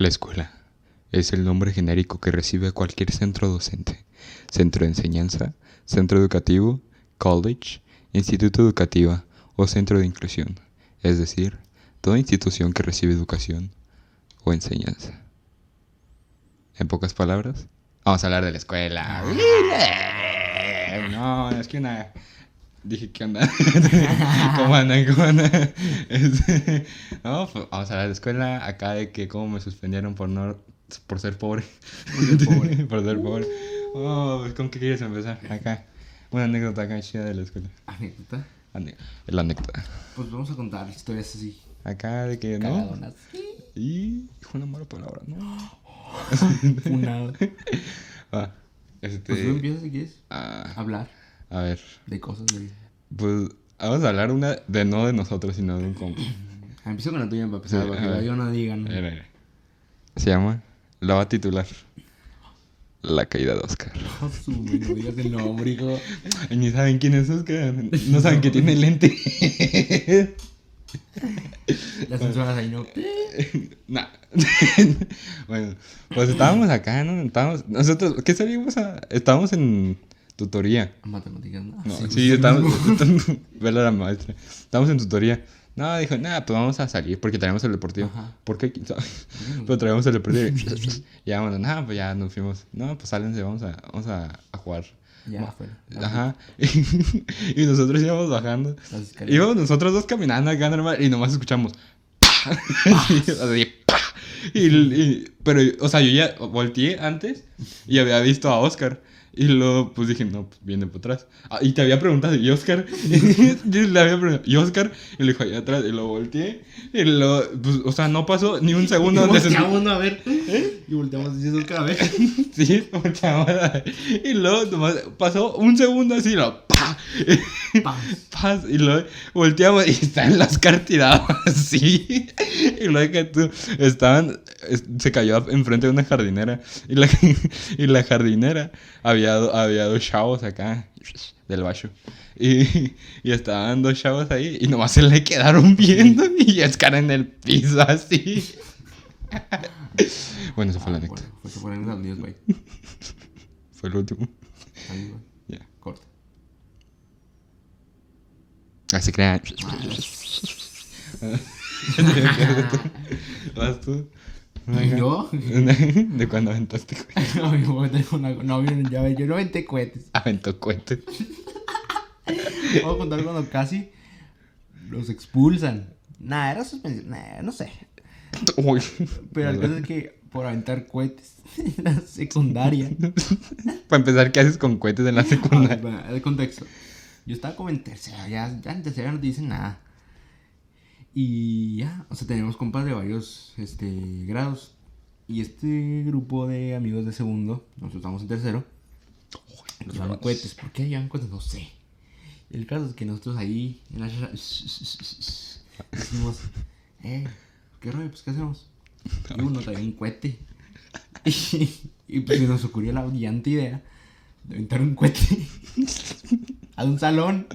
La escuela es el nombre genérico que recibe cualquier centro docente, centro de enseñanza, centro educativo, college, instituto educativa o centro de inclusión, es decir, toda institución que recibe educación o enseñanza. En pocas palabras, vamos a hablar de la escuela. No, es que una... Dije, ¿qué onda? ¿Cómo andan? ¿Cómo andan? Este, no, vamos a la escuela. Acá de que cómo me suspendieron por no... Por ser pobre. Por ser pobre. por ser pobre. Oh, pues, ¿con qué quieres empezar? Acá. Una anécdota acá chida de la escuela. Anécdota. Ane- La anécdota. Pues vamos a contar historias así. Acá de que, ¿no? Cagadonas. Y... Dijo una mala palabra, ¿no? Funado. Va. Este... Pues tú empiezas si quieres ah, hablar a ver. de cosas de... Pues vamos a hablar una de no de nosotros, sino de un compa. Ah, Empiezo con la tuya para empezar, Sí, para que yo no digan. Mira. Se llama La va a titular. La caída de Oscar. Su, güey, no digas el nombre, hijo. Ni saben quién es Oscar. No saben que tiene lente. Las censuras ahí no. nah. bueno, pues estábamos acá, ¿no? Estábamos, nosotros, ¿qué sabíamos? A- Estábamos en tutoría. Matemáticas, ¿no? No, pues, sí, estábamos. Vela la maestra. Estábamos en tutoría. No, dijo, nada, pues vamos a salir porque traemos el deportivo. Ajá. ¿Por qué? Pero traemos el deportivo. y ya, bueno, nada, pues ya nos fuimos. No, pues sálense, vamos a, vamos a, a jugar. Ya afuera. Ajá. y nosotros íbamos bajando. Íbamos nosotros dos caminando acá normal y nomás escuchamos. Así, así, y, y- pero, o sea, yo ya volteé antes y había visto a Oscar. Y luego, pues dije, no, pues viene por atrás. Ah, y te había preguntado, ¿y Oscar? yo le había preguntado, ¿y Oscar? Y le dijo, allá atrás. Y lo volteé. Y luego, pues, o sea, no pasó ni un segundo. Y volteamos, a ver. Y volteamos y eso cada vez. Sí, volteamos a ver. Y luego nomás pasó un segundo así, lo ¡pa! Paz. Paz, y luego volteamos y están las tiradas así. Y luego que tú estaban, es- se cayó enfrente de una jardinera. Y la, y la jardinera había, había dos chavos acá del bacho. Y, y estaban dos chavos ahí y nomás se le quedaron viendo y Oscar en el piso así. Bueno, eso fue la Ah, anécdota. bueno, pues se güey. Fue el último. Ahí. Ya. Corta. Así crean. ¿Vas tú? ¿Yo? ¿De cuándo aventaste cohetes? No, tengo una ve, yo no aventé cohetes. Aventó cohetes. Vamos a contar cuando casi los expulsan. Nah, era suspensión, nah, no sé. Uy. Pero el caso es que por aventar cohetes en la secundaria. Para empezar, ¿qué haces con cohetes en la secundaria? el contexto. Yo estaba como en tercera, ya, ya en tercera no te dicen nada. Y ya, o sea, teníamos compas de varios este, grados. Y este grupo de amigos de segundo, nosotros estábamos en tercero, nos cohetes. ¿Por qué llevaban cohetes? No sé. El caso es que nosotros ahí, en la charla, decimos, eh, ¿qué rollo? Pues, ¿qué hacemos? Y uno traía un cohete. Y, y pues se nos ocurrió la brillante idea de aventar un cohete a un salón.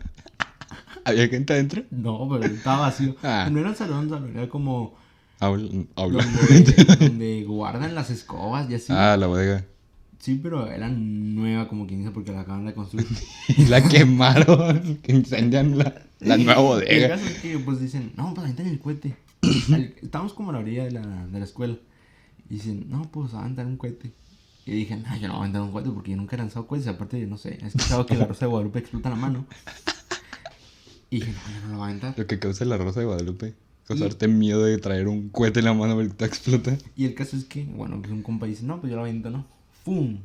¿Había gente adentro? No, pero estaba vacío. Ah. No era un salón, salón, era como Habla. habla. donde, donde guardan las escobas y así. Ah, la bodega. Sí, pero era nueva, como quien dice, porque la acaban de construir. Y la quemaron. Que incendian la, la nueva El bodega. caso es que pues dicen, no, pues aventan el cohete. Estábamos como a la orilla de la, de la escuela. Y dicen, no, pues aventar un cohete. Y dije, no, yo no voy a aventar un cohete porque yo nunca he lanzado cohetes. Aparte, no sé, he escuchado que la rosa de Guadalupe explota en la mano. Y dije, no, yo no lo voy a aventar. Lo que causa la rosa de Guadalupe. Causarte miedo de traer un cohete en la mano porque te explota. Y el caso es que, bueno, pues un compa dice, no, pues yo lo aviento, ¿no? ¡Fum!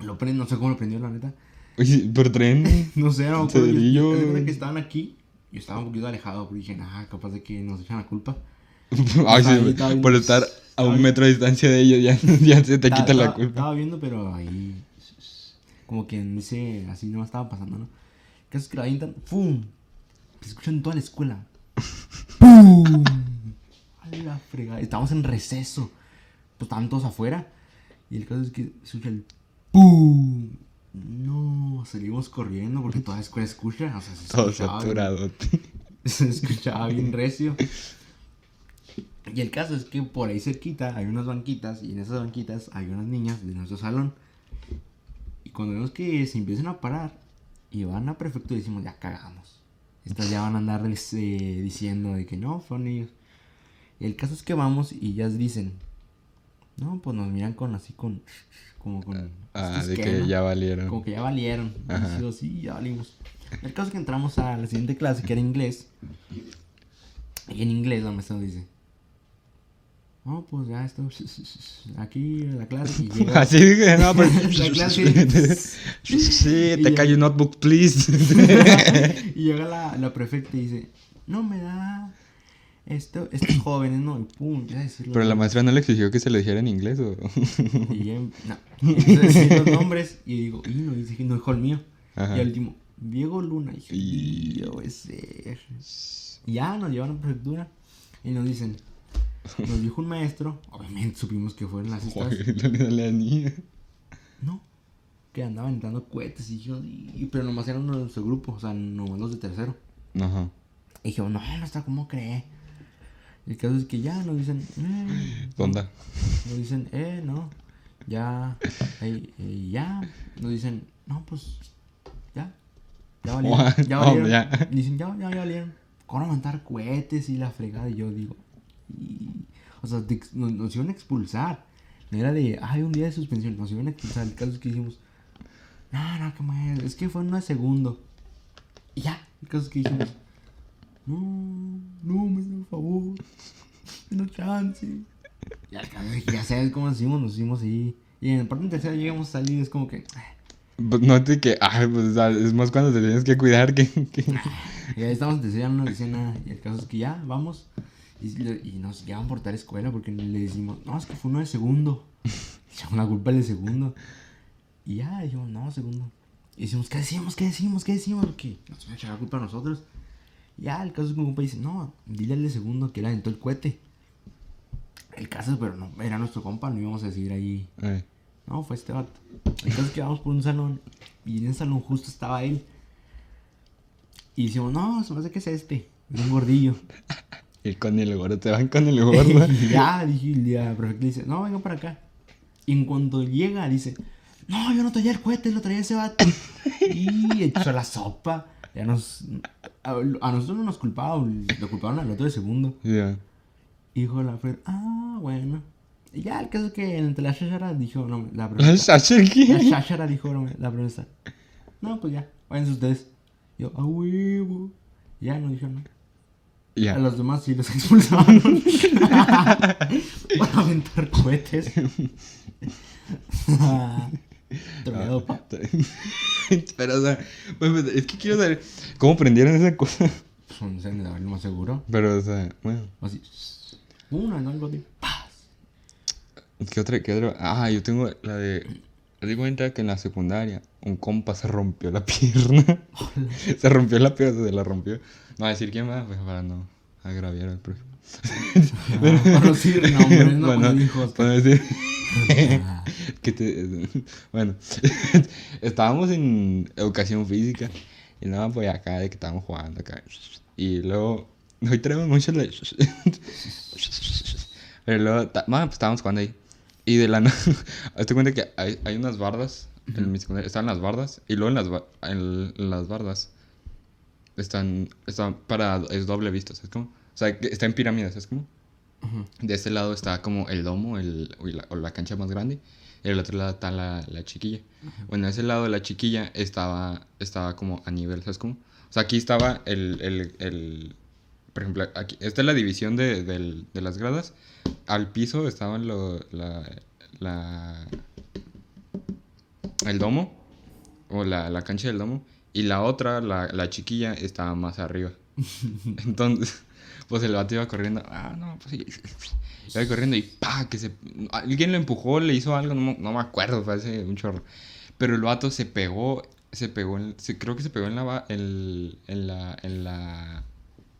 Lo prendo, no sé cómo lo prendió, la neta. Oye, pero traen. No sé, no acuerdo. Yo, que estaban aquí. Yo estaba un poquito alejado, porque dije, ah, capaz de que nos echan la culpa. Ay, sí, Ahí por estar a un metro de distancia de ellos ya, ya se te quita la culpa. Estaba viendo, pero ahí. Como quien dice, así no estaba pasando, ¿no? Caso es que la avientan, ¡pum! Se escucha en toda la escuela. ¡Pum! A la fregada. Estábamos en receso. Pues estaban todos afuera. Y el caso es que se escucha el ¡pum! No, salimos corriendo porque toda la escuela escucha. O sea, se Todo saturado. se escuchaba bien recio. Y el caso es que por ahí cerquita hay unas banquitas y en esas banquitas hay unas niñas de nuestro salón. Y cuando vemos que se empiezan a parar y van a prefectura decimos, ya cagamos. Estas ya van a andar eh, diciendo de que no, fueron ellos. Y el caso es que vamos y ellas dicen, no, pues nos miran con así con, como con... Ah, ¿estos de qué, que ya valieron. Como que ya valieron. Y digo, sí, ya valimos. El caso es que entramos a la siguiente clase, que era inglés. Y en inglés la maestra dice, no, pues ya esto, aquí la clase y llega... Así dije, no, pero. La clase- sí, te ya- cae un notebook, please. y llega la, la prefecta y dice, no me da esto, estos jóvenes, no, y pum, empieza a decirlo. Pero la maestra no le exigió que se le dijera en inglés o. Y ya, em- no, decir los nombres y digo, y no, dice no dijo el mío. Ajá. Y al último, Diego Luna. Y dije, Y- "Y, puede ser. Y ya nos llevan a la prefectura y nos dicen, nos dijo un maestro, obviamente supimos que fueron las estas, no no, que andaba aventando cohetes y yo, y- pero nomás eran uno de nuestro grupo, o sea, nomás los de tercero. Ajá. Y dije, no, maestra, ¿cómo cree? El caso es que ya nos dicen, eh, ¿Dónde? nos dicen, eh, no, ya, eh, eh, ya, nos dicen, no, pues, ya, ya valieron, ya No, valieron, ya. dicen, ya, ya, ya valieron, ¿cómo aventar cohetes y la fregada? Y yo digo, y- o sea, nos, nos iban a expulsar, no era de, ay, un día de suspensión, nos iban a expulsar, el caso es que dijimos, no, no, que es que fue en un segundo, y ya, el caso es que dijimos, no, no, me por favor, no chance. Ya, ya sabes cómo nos hicimos, nos hicimos ahí. Y en el parte tercera llegamos a salir, es como que. Pues no te que. Ay, pues es más cuando te tienes que cuidar que. que- Y ahí estamos en tercera, no nos decían nada. Y el caso es que ya, vamos. Y, nos llevan por tal escuela porque le decimos, no, es que fue uno de segundo. Echamos la culpa al de segundo. Y ya, dijimos, no, segundo. Y decimos, ¿qué decimos? ¿Qué decimos? ¿Qué decimos? Porque nos van a echar la culpa a nosotros. Y ya, el caso es que mi compa dice, no, dile al de segundo que él aventó el cohete. El caso, pero no, era nuestro compa, no íbamos a decir ahí Ay. No, fue este vato. Entonces quedamos por un salón. Y en ese salón justo estaba él. Y decimos, no, se me hace que es este. Es un gordillo. Y con el gordo, te van con el gordo. ya, dije, el día prefecto dice, no, venga para acá. Y en cuanto llega, dice, no, yo no traía el cohete, lo traía ese vato. y echó la sopa. Ya nos. A, a nosotros no nos culpaban, lo culpaban al otro de segundo. Ya. Y dijo la Fred, ah, bueno. Y ya, el caso es que entre la shashara dijo, no, la ¿La prefecta. Sasha La? Shashara dijo la la profesora. No, pues ya, váyanse ustedes. Yo, a huevo. Ya no dijeron nada. A los demás sí los expulsaron. Para aventar cohetes. Troleado, pa. Pero, o sea, pues, pues, es que quiero saber cómo prendieron esa cosa. Pues un encendedor, lo más seguro. Pero, o sea, bueno. Así. Una, ¿no? Algo de paz. ¿Qué otra? ¿Qué otra? Ah, yo tengo la de. Me di cuenta que en la secundaria un compa se rompió la pierna. se rompió la pierna, se la rompió. No a decir quién más, pues para no agraviar al prójimo. Ah, Para no decir nombres, no bueno, con hijos. para decir. Ah, que te- bueno, estábamos en educación física y nada, pues acá de que estábamos jugando acá. Y luego, hoy traemos mucho la... Pero luego, bueno, pues estábamos jugando ahí. Y de la nada, hazte cuenta que hay, hay unas bardas, en mi secundaria, están las bardas, y luego en las, en las bardas están, están para, es doble vista, ¿sabes cómo? O sea, está en pirámides, ¿sabes cómo? ujú. De este lado está como el domo el, o, la, o la cancha más grande. Y del otro lado está la, la chiquilla. Bueno, ese lado de la chiquilla estaba, estaba como a nivel, ¿sabes cómo? O sea, aquí estaba el, el, el por ejemplo, aquí, esta es la división de, del- de las gradas. Al piso estaban lo, la, la, el domo, o la, la cancha del domo. Y la otra, la, la chiquilla, estaba más arriba. Entonces, pues el vato iba corriendo. Ah, no, pues. Iba corriendo y pa, que se. Alguien lo empujó, le hizo algo, no, me- no me acuerdo, fue hace un chorro. Pero el vato se pegó, se pegó, en, se- creo que se pegó en la, el- en la, en la,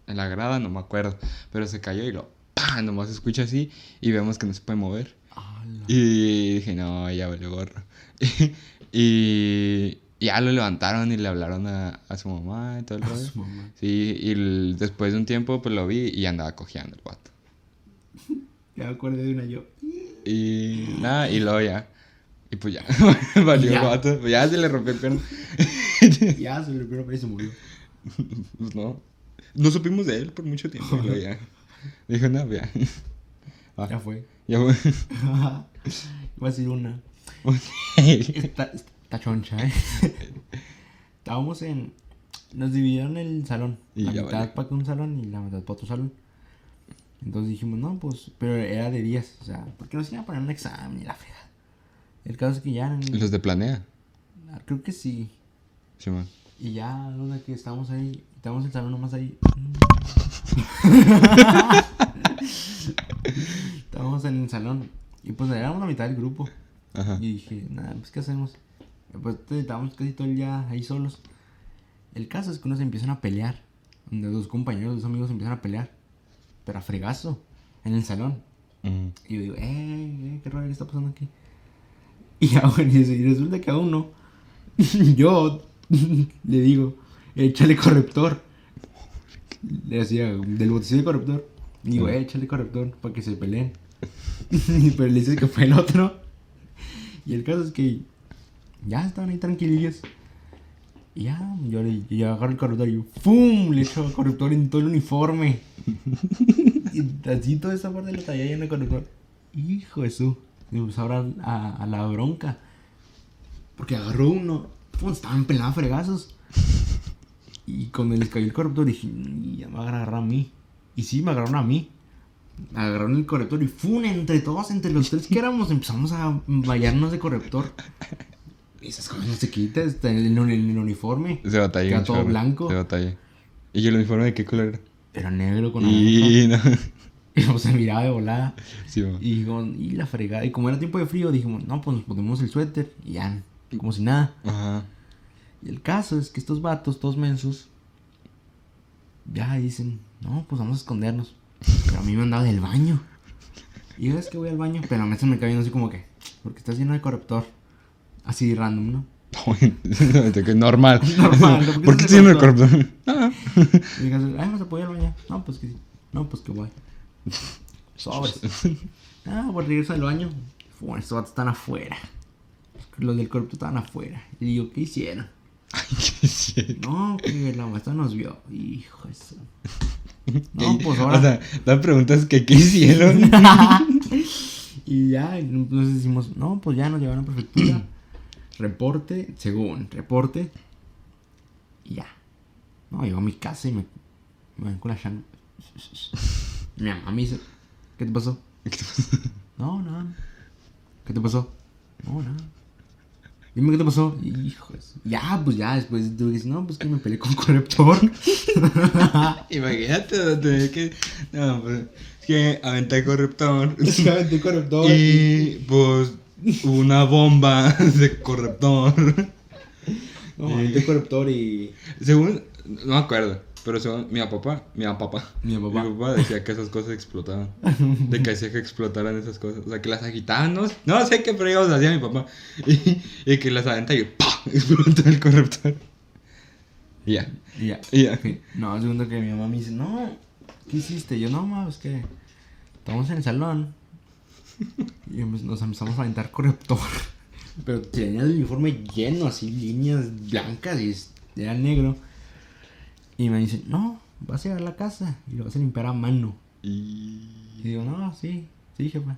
en la grada, no me acuerdo. Pero se cayó y lo, pa, nomás se escucha así y vemos que no se puede mover. Ala. Y dije, no, ya vale gorro. y ya lo levantaron y le hablaron a, a su mamá y todo el A rollo. su mamá. Sí, y el- después de un tiempo pues lo vi y andaba cojeando el vato. Ya me acordé de una yo. Y nada, y luego ya. Y pues ya, valió Ya. el vato. Pues ya se le rompió el pierna. Ya se le rompió y se murió. Pues no. No supimos de él por mucho tiempo. Y luego ya. Dijo, no, ya. Ah, Ya fue. ya fue. Iba a decir una. Está, está choncha, ¿eh? Estábamos en. Nos dividieron el salón. Y la mitad valió. para un salón y la mitad para otro salón. Entonces dijimos, no, pues. Pero era de días. O sea, porque nos iban a poner un examen y la fregada. El caso es que ya. en- Los de Planea. Creo que sí. Sí, man. Y ya, donde que estábamos ahí. Estábamos en el salón nomás ahí. estábamos en el salón. Y pues éramos la mitad del grupo. Ajá. Y dije, nada, pues ¿qué hacemos? Pues estábamos casi todo el día ahí solos. El caso es que unos empiezan a pelear. Donde dos compañeros, dos amigos empiezan a pelear. Pero a fregazo. En el salón. Y yo digo, eh, eh, qué raro está pasando aquí. Y, bueno, y resulta que a uno, yo le digo, échale corrector. Le hacía del botecito de corrector. Y digo, eh, échale corrector para que se peleen. Pero le dice que fue el otro. Y el caso es que ya estaban ahí tranquilillos. Y ya, yo, le, yo agarro el corrector y yo, ¡fum! Le echo corrector en todo el uniforme. Y así toda esa parte de la talla llena de corrector. Hijo de su. Y pues ahora a, a la bronca. Porque agarró uno. Pues estaban pelados fregazos. Y cuando les cayó el corrector dije, "Y ya me agarrar a mí. Y sí, me agarraron a mí. Agarraron el corrector y ¡fum! Entre todos, entre los tres que éramos, empezamos a vallarnos de corrector. Y esas cosas no se quitan, está en el, uniforme. Se batalla. Un todo blanco. Se batalla. ¿Y el uniforme de qué color era? Era negro con. Y no. Y pues, se miraba de volada. Sí. Y dijo, y la fregada. Y como era tiempo de frío, dijimos, no, pues nos ponemos el suéter. Y ya, como si nada. Ajá. Y el caso es que estos vatos, todos mensos, ya dicen, no, pues vamos a escondernos. Pero a mí me han dado del baño. Y yo es que voy al baño, pero a mí se me cae así como que, porque estás lleno de corruptor. Así random, ¿no? Normal. Normal, ¿no? ¿Por qué ¿Por qué se tiene el cortón? Ah. Y digas, ay, vamos a baño. No, pues que sí. No, pues que voy. Sobres. Ah, pues regreso al baño. Bueno, estos vatos están afuera. Los del corrupto estaban afuera. Y digo, ¿qué hicieron? Ay, qué sí. No, que la maestra nos vio. Hijo de su- No, pues ahora. O sea, dan preguntas que qué hicieron. y ya, entonces decimos, no, pues ya nos llevaron a prefectura. reporte, según, reporte. Y ya. No, llego a mi casa y me, me ven con la changa. Mi mamá me dice, ¿qué te pasó? No, nada. ¿Qué te pasó? No, nada. Dime qué te pasó. Hijos. Ya, pues ya, después que decir, no, pues que me peleé con corrector. Imagínate, que. No, pues. Es que aventé corruptor. Efectivamente, corrector. Y pues. Una bomba de corruptor. No, aventé corrector y. Según. No me acuerdo. Pero según mi papá, mi papá, Mi papá. mi papá decía que esas cosas explotaban. De que hacía que explotaran esas cosas. O sea, que las agitaban, no, no sé qué fregados hacía mi papá. Y, y que las aventa y ¡pah! explotó el corruptor. Y ya. Y ya. Y ya. Sí. No, segundo que mi mamá me dice, no, ¿qué hiciste? Yo, no, ma, es que estamos en el salón y nos empezamos a aventar corrector. Pero tenía el uniforme lleno, así, líneas blancas y era negro. Y me dice, no, vas a llegar a la casa y lo vas a limpiar a mano. Y. Y digo, no, sí, sí, jefa.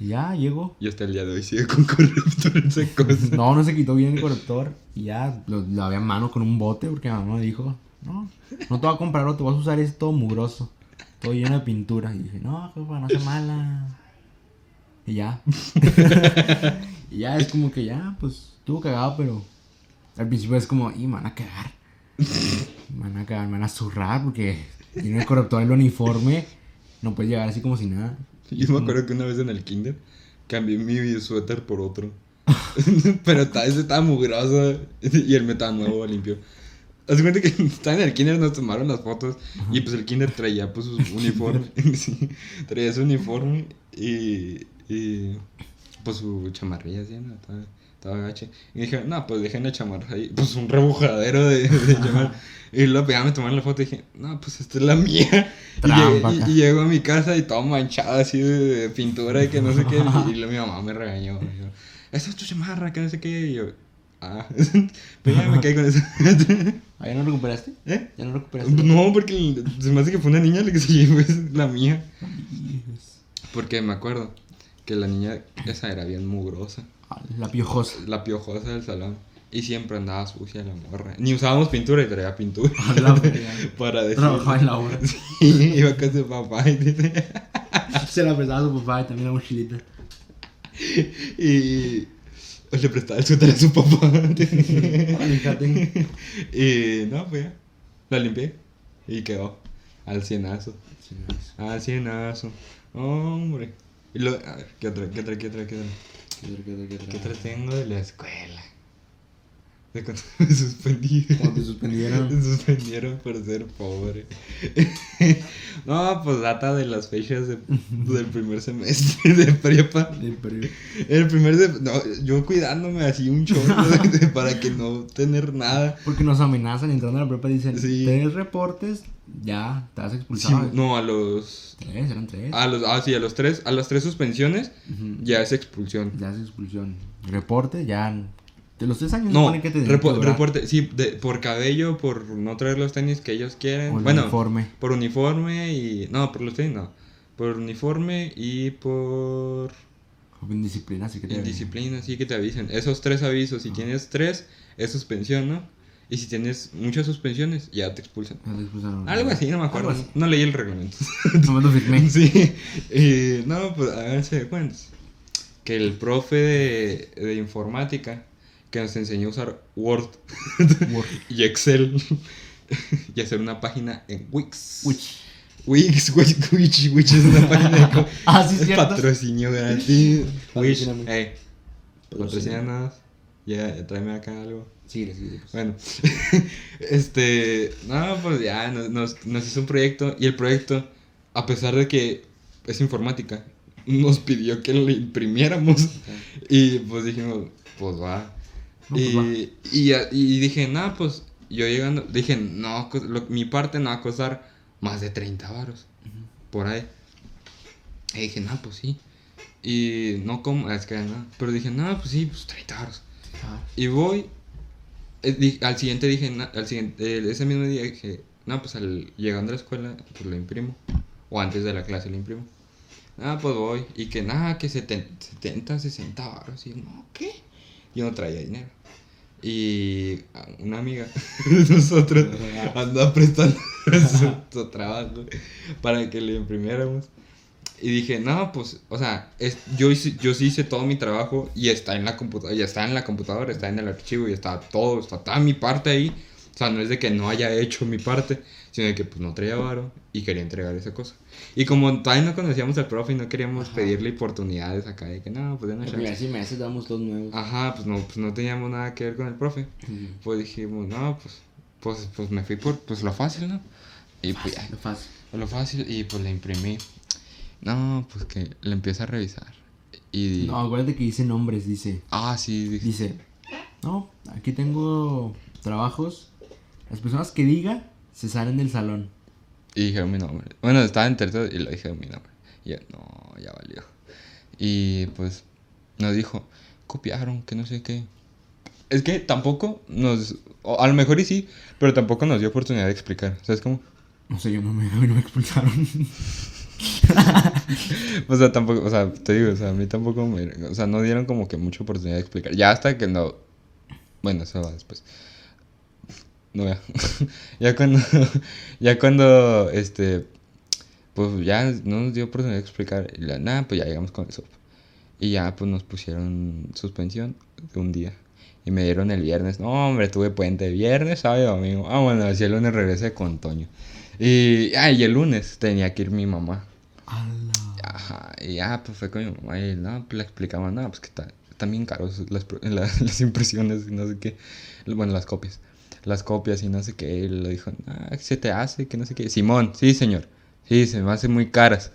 Y ya llegó. Y hasta el día de hoy sigue con esa cosa. No, no se quitó bien el corrector. Y ya lo lavé a mano con un bote porque mi mamá dijo, no, no te voy a comprar otro, vas a usar esto mugroso. Todo lleno de pintura. Y dije, no, jefa, no sea mala. Y ya. y ya es como que ya, pues, estuvo cagado, pero al principio es como, y me van a cagar. Me van a cagar, me van a zurrar porque tiene el corrector el uniforme. No puedes llegar así como si nada. Yo me acuerdo que una vez en el kinder cambié mi suéter por otro. Pero vez estaba mugroso y el metaba nuevo, limpio. Haz cuenta que estaba en el kinder, nos tomaron las fotos y pues el kinder traía pues su uniforme. sí, traía su uniforme y, y pues su chamarrilla así, ¿no? Estaba, estaba gache. Y dije, no, pues dejen la chamarra ahí. Pues un rebujadero de, de chamarra. Y luego ya me tomaron la foto y dije, no, pues esta es la mía. Y, Trampa, y- y llego a mi casa y todo manchado así de, de pintura y que no sé qué. Y, luego mi mamá me regañó. dijo, esa es tu chamarra, que no sé qué. Y yo, ah, pero ya me quedé con eso. ¿Ah, ¿Ya no recuperaste? ¿Eh? ¿Ya no recuperaste? No, porque se me hace que fue una niña la que se llevó es la mía. Porque me acuerdo que la niña esa era bien mugrosa. Ah, La piojosa. La piojosa del salón. Y siempre andaba sucia la morra. Ni usábamos pintura y traía pintura. A la verga. para decir. Trabajaba en la obra. Sí, iba con su papá y dice. Se la prestaba a su papá y también la mochilita. Y. Le prestaba el suéter a su papá. Fíjate. y no, pues ya. La limpié. Y quedó. Al cienazo. Al cienazo. Hombre. Y lo, a ver, ¿qué otra, qué otra, qué otra, qué otra? ¿Qué otra tengo de la escuela? De cuando me suspendieron. Cuando te suspendieron. Me suspendieron por ser pobre. no, pues data de las fechas de- del primer semestre de prepa. Sí, pero- El primer de, no, yo cuidándome así un chorro de- de- para que no tener nada. Porque nos amenazan entrando a la prepa dicen, Sí. tres reportes, ya, te Sí, expulsado. no, a los Tres, eran tres. a los ah sí, a los tres, a las tres suspensiones ya es expulsión. Ya es expulsión. Reporte, ya. De los tres años No, que te repo- reporte, sí, de- por cabello, por no traer los tenis que ellos quieren. El bueno, uniforme. por uniforme y no, por los tenis no. Por uniforme y por indisciplina, así que te indisciplina, sí que te avisen. Esos tres avisos, si tienes tres, es suspensión, ¿no? Y si tienes muchas suspensiones, ya te expulsan. Ya te expulsaron. Algo así, no me acuerdo. No leí el reglamento. No me lo firmé. sí. Y, no, pues háganse de cuentas. Que el profe de, de informática que nos enseñó a usar Word Word. y Excel y hacer una página en Wix. Witch. Wix, Wix, Wix, Wix es una página de Ah, sí, cierto. patrocinio gratis. Wix, eh, patrocínanos. Ya, tráeme acá algo. Sí, sí, sí. Bueno, este, no, pues ya nos, nos, nos hizo un proyecto y el proyecto, a pesar de que es informática, nos pidió que lo imprimiéramos y pues dijimos, pues va. No, pues y, y, dije, no, pues yo llegando, dije, no, lo- mi parte no va a costar más de 30 varos, por ahí. Y dije, no, pues sí. Y no como, es que no, pero dije, no, pues sí, pues 30 varos. Ah, Y voy. eh, di- al siguiente dije, na- al siguiente, eh, ese mismo día dije, no, pues al, llegando a la escuela, pues lo imprimo. O antes de la clase lo imprimo. Ah, pues voy. Y que nada, que 70, 70 60 baros. Y no, ¿qué? Yo no traía dinero. Y una amiga de nosotros andaba prestando su, trabajo para que le imprimiéramos. Y dije, no, pues, o sea, es, yo, yo sí hice todo mi trabajo y está en la computadora, está en la computadora, está en el archivo y está todo, está toda mi parte ahí. O sea, no es de que no haya hecho mi parte, sino de que pues no traía varo y quería entregar esa cosa. Y como todavía no conocíamos al profe y no queríamos Ajá. pedirle oportunidades acá de que no, pues denos El chance". primer semestre damos dos nuevos. Ajá, pues no, pues no teníamos nada que ver con el profe. Sí. Pues dijimos, no, pues, pues, pues me fui por pues lo fácil, ¿no? Y pues ya, Lo fácil. lo fácil y pues le imprimí. No, pues que le empieza a revisar. Y... No, acuérdate que dice nombres, dice. Ah, sí, dije, Dice, no, aquí tengo trabajos. Las personas que diga se salen del salón. Y dijeron mi nombre. Bueno, estaba en tercero y lo dijeron mi nombre. Y yo, no, ya valió. Y pues nos dijo, copiaron, que no sé qué. Es que tampoco nos. o a lo mejor y sí, pero tampoco nos dio oportunidad de explicar. ¿Sabes cómo? No sé, yo no me, no me expulsaron. O sea, tampoco, o sea, te digo, o sea, a mí tampoco me. O sea, no dieron como que mucha oportunidad de explicar. Ya hasta que no. Bueno, eso va después. No vea. ya cuando. ya cuando. Este. Pues ya no nos dio oportunidad de explicar. Nada, pues ya llegamos con eso. Y ya, pues nos pusieron suspensión de un día. Y me dieron el viernes. No, hombre, tuve puente viernes, sábado y domingo. Ah, bueno, así el lunes regresé con Toño. Y, ah, y el lunes tenía que ir mi mamá. Ala. Ajá, y ya, pues fue con mi mamá y no, pues le explicaba, no, pues que está, están bien caros las impresiones y no sé qué, bueno, las copias, las copias y no sé qué, y le dijo, ah, ¿qué se te hace? Que no sé qué, Simón, sí, señor, sí, se me hacen muy caras,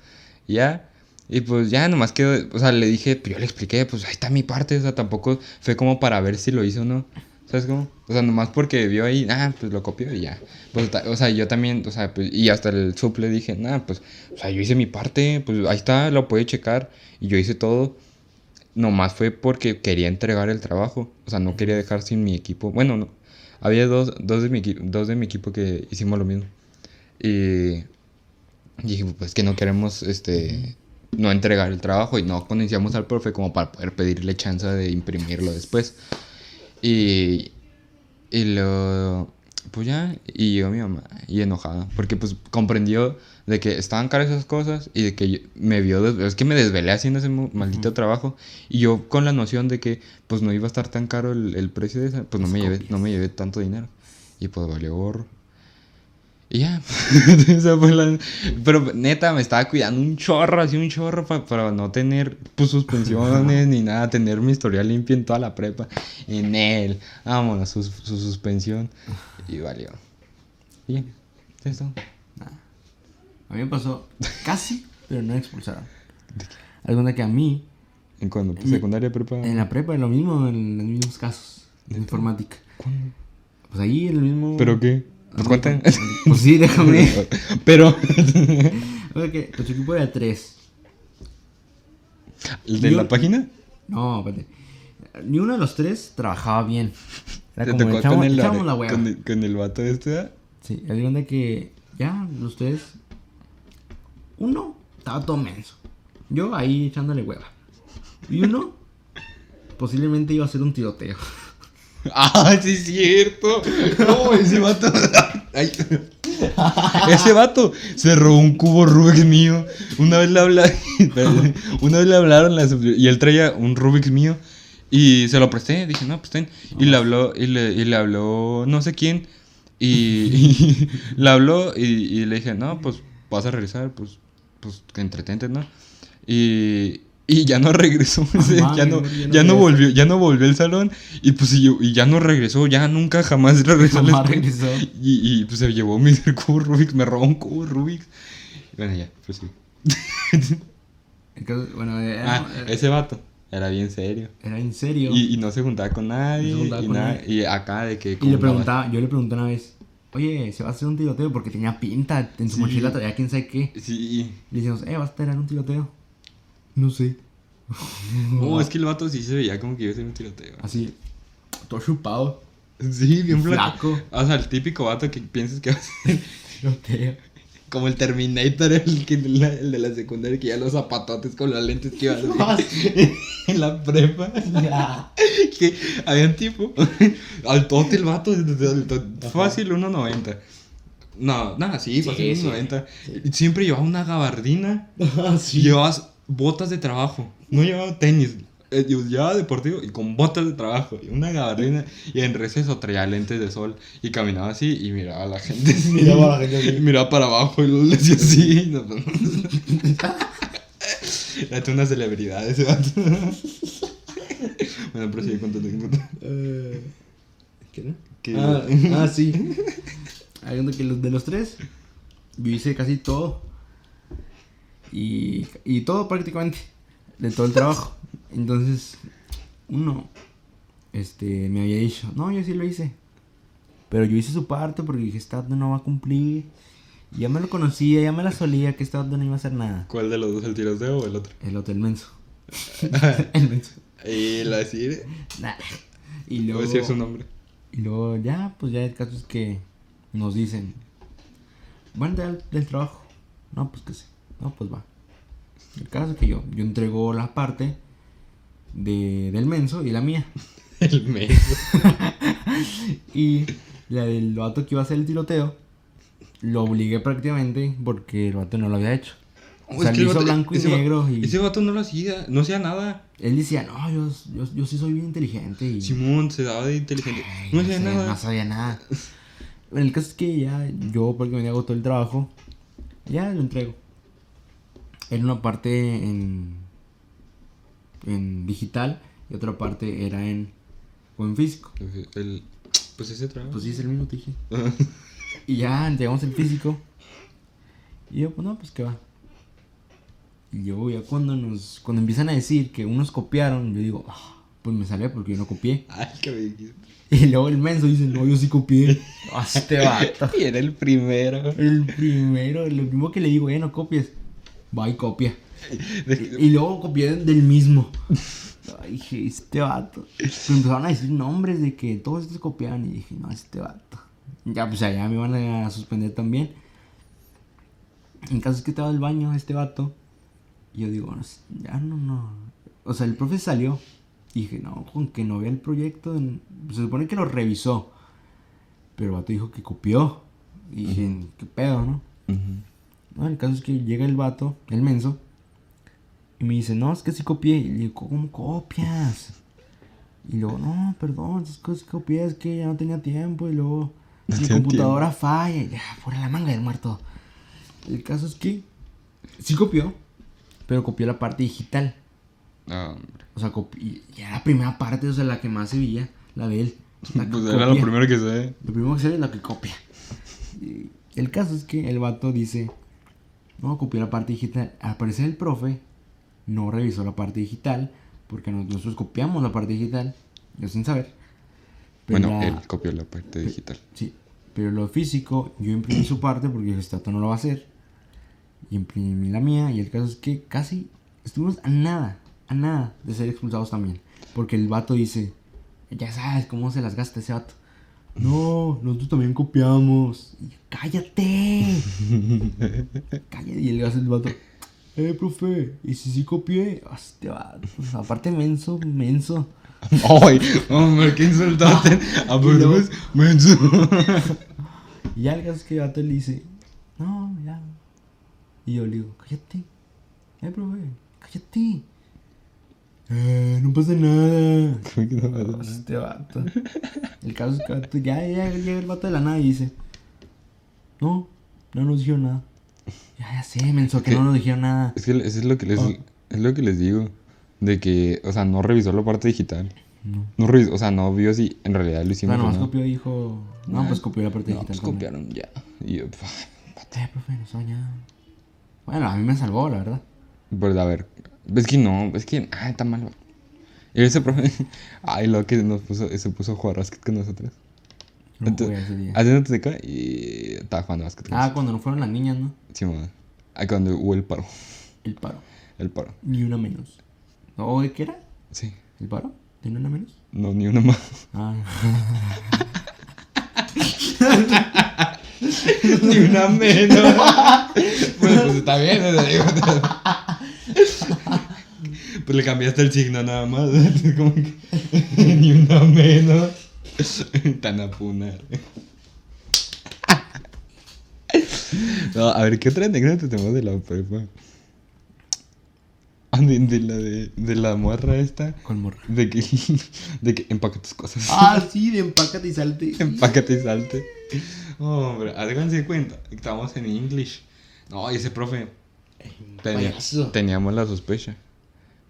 ya, Y pues ya nomás quedó, o sea, le dije, pues yo le expliqué, pues ahí está mi parte, o sea, tampoco fue como para ver si lo hizo o no. ¿Sabes cómo? O sea, nomás porque vio ahí, ah, pues lo copió y ya. Pues, o sea, yo también, o sea, pues, y hasta el sub le dije, nada, pues, o sea, yo hice mi parte, pues ahí está, lo puede checar. Y yo hice todo. Nomás fue porque quería entregar el trabajo. O sea, no quería dejar sin mi equipo. Bueno, no. Había dos, dos, de, mi, dos de mi equipo que hicimos lo mismo. Y dije, pues que no queremos, este, no entregar el trabajo y no conocíamos al profe como para poder pedirle chance de imprimirlo después. Y, y lo, pues ya, y yo mi mamá, y enojada, porque pues comprendió de que estaban caras esas cosas y de que yo- me vio, es que me desvelé haciendo ese maldito trabajo y yo con la noción de que pues no iba a estar tan caro el, el precio de esa, pues no me, llevé, no me llevé tanto dinero y pues valió gorro. Y ya, esa fue la... Pero neta, me estaba cuidando un chorro, así un chorro pa- para no tener pues, suspensiones ni nada, tener mi historial limpio en toda la prepa. En él, vámonos, su, su suspensión. Y valió. Y ya, eso. A mí me pasó casi, pero no me expulsaron. Alguna que a mí, ¿En cuándo? Pues, En- secundaria, prepa. en la prepa, lo mismo, en los mismos casos de informática. ¿Cuándo? Pues ahí el mismo. ¿Pero qué? ¿Pues cuánto? Pues sí, déjame. Pero. Que nuestro equipo era tres. ¿El de Yo- la página? No, espérate. Ni uno de los tres trabajaba bien. Era ¿Te como tocó echamos, con el, la con, el, con el vato este? ah? Sí, el de que ya, tres. Uno estaba todo menso. Yo ahí echándole hueva. Y uno posiblemente iba a hacer un tiroteo. Ah, sí es cierto. No, ese vato. Ay. Ese vato se robó un cubo Rubik's mío. Una vez le habla... Espérate. Una vez le hablaron y él traía un Rubik's mío y se lo presté. Dije, no, pues ten. Y le habló, y le, y le habló no sé quién. Y, y le habló y, y le dije, no, pues vas a regresar, pues, pues que entretente, ¿no? Y, y ya no regresó, mames, ya no, ya no ya no volvió, ya no volvió al salón y pues y, y ya no regresó, ya nunca jamás regresó. Jamás regresó. Y, y pues se llevó mi cubo Rubik, me robó un cubo Rubik. Bueno, ya, pues sí. Entonces, bueno, era, Ah, ese vato era bien serio. era en serio. Y, no se juntaba con nadie. No juntaba y, con nada, nadie. y acá de que. Y le preguntaba, yo le pregunté una vez, oye, ¿se va a hacer un tiroteo? Porque tenía pinta, en su Sí. mochila traía quién sabe qué. Sí. Y le decimos, eh, ¿vas a tener un tiroteo? No sé. No, es que el vato sí se veía como que iba a ser un tiroteo. Así, todo chupado. Sí, bien flaco. Flaco. O sea, el típico vato que piensas que va a ser Tiroteo. Como el Terminator, el, que, el de la secundaria, que ya los zapatotes con las lentes que iba a hacer en la prepa. que había un tipo, altote el vato, fácil 1.90. No, nada, sí, Sí, fácil sí. 1.90. Siempre llevaba una gabardina Ah, y llevaba botas de trabajo. No llevaba tenis. Eh, Llevaba deportivo y con botas de trabajo y una gabardina y en receso traía lentes de sol y caminaba así y miraba a la gente así. Miraba a la gente así. Y miraba para abajo y le decía así. No, Era una celebridad ese vato. bueno, pero sigue contando. Eh, ¿Qué no? Que- Ah, ah, sí. Hablando que de los tres, yo hice casi todo. Y, y todo prácticamente. De todo el trabajo. Entonces, uno, este, me había dicho, no, yo sí lo hice. Pero yo hice su parte porque dije, esta no va a cumplir. Ya me lo conocía, ya me la solía que esta no iba a hacer nada. ¿Cuál de los dos, el tiroteo o el otro? El hotel menso. el menso. Y la decir. Nah. Y luego... voy a decir su nombre. Y luego ya, pues ya el caso es que nos dicen, ¿van del, del trabajo? No, pues que sí. No, pues va. El caso es que yo, yo entrego la parte de, del menso y la mía. El mes. Y la del vato que iba a hacer el tiroteo, lo obligué prácticamente porque el vato no lo había hecho. O sea, Es que lo el hizo vato- blanco y ese negro y Ese vato no lo hacía, no hacía nada. él decía, no, yo, yo, yo sí soy bien inteligente y... Simón se daba de inteligente. Ay, No hacía nada. No sabía nada. Bueno, el caso es que ya yo, porque me hago todo el trabajo, ya lo entrego. Era una parte en, en digital y otra parte era en, o en físico. El, pues ese trabajo. Pues sí, es el mismo, te dije. Y ya entregamos el físico. Y yo, pues no, pues qué va. Y yo ya cuando nos, cuando empiezan a decir que unos copiaron, yo digo, "Ah, pues me sale porque yo no copié. Ay, qué. Y luego el menso dice, no, yo sí copié. Ah, Este vato. Y era el primero. El primero, lo primero que le digo, eh, no copies. Va y copia. Y, y luego copié del mismo. Ay, dije, este vato. Pero empezaron a decir nombres de que todos estos copiaban y dije, no, este vato. Ya, pues allá me van a suspender también. En caso es que estaba al baño este vato. Yo digo, no, ya no, no. O sea, el profe salió. Y dije, no, con que no vea el proyecto. Se supone que lo revisó. Pero el vato dijo que copió. Y dije, ¿qué pedo, no? No, el caso es que llega el vato, el menso, y me dice, no, es que sí copié. Y le digo, ¿cómo copias? Y luego, no, perdón, es que sí copié, es que ya no tenía tiempo. Y luego, No mi computadora falla. Y ya, por la manga del muerto. El caso es que sí copió, pero copió la parte digital. Hombre. O sea, copi- y era la primera parte, o sea, la que más se veía, la de él. La Pues era lo primero que sé. Lo primero que se ve es la que copia. Y el caso es que el vato dice, no, copió la parte digital. Al parecer el profe no revisó la parte digital, porque nosotros copiamos la parte digital, yo sin saber. Pero Bueno, la- él copió la parte digital. Sí, pero lo físico, yo imprimí su parte porque dije, este no lo va a hacer. Y imprimí la mía, y el caso es que casi estuvimos a nada, a nada de ser expulsados también. Porque el vato dice, ya sabes cómo se las gasta ese vato. No, nosotros también copiamos. Y yo, cállate. cállate. Y el, el vato, eh, profe, ¿y si sí copié? Ah, Este vato, aparte menso, menso. ¡Ay! ¡Hombre, qué insultante! A luego- Bruce, menso. Y ya el caso es que el vato le dice, no, ya. Y yo le digo, cállate. Eh, profe, cállate. Eh, no pasa nada. Este vato. El caso es que vato, ya, ya llega el vato de la nada y dice, no, no nos dijeron nada. Ya, ya sé, menso, que no nos dijeron nada. Es que es lo que les, Ah. es lo que les digo. De que, o sea, no revisó la parte digital. No. No revisó, o sea, no vio si en realidad lo hicimos Bueno, nomás no. copió y dijo, no, pues copió la parte No, digital. pues también". copiaron ya. Y yo, pf, Eh, profe, nos baña. Bueno, a mí me salvó, la verdad. pues a ver. Es que no, es que, ah, está mal. Y ese profe, ay, lo que nos puso, se puso a jugar básquet con nosotros. No Entonces, jugué ese día. Y estaba jugando Ah, cuando no fueron las niñas, ¿no? Sí, mamá. Ah, cuando hubo el paro. El paro. El paro. Ni una menos. ¿O de qué era? Sí. ¿El paro? ¿De una menos? No, ni una más. Ah. ni una menos. pues, pues está bien, o sea, digo, Pues le cambiaste el signo nada más. Es como que ni una menos. Tan a punar. No, a ver, ¿qué otra anécdota tenemos de la prepa? Ah, De, de la de, de la morra esta. Con morra. De que, de que empaca tus cosas. Ah, sí, de empácate y salte. Empácate y salte. Hombre, háganse cuenta. Estábamos en English. No, y ese profe. tenía- teníamos la sospecha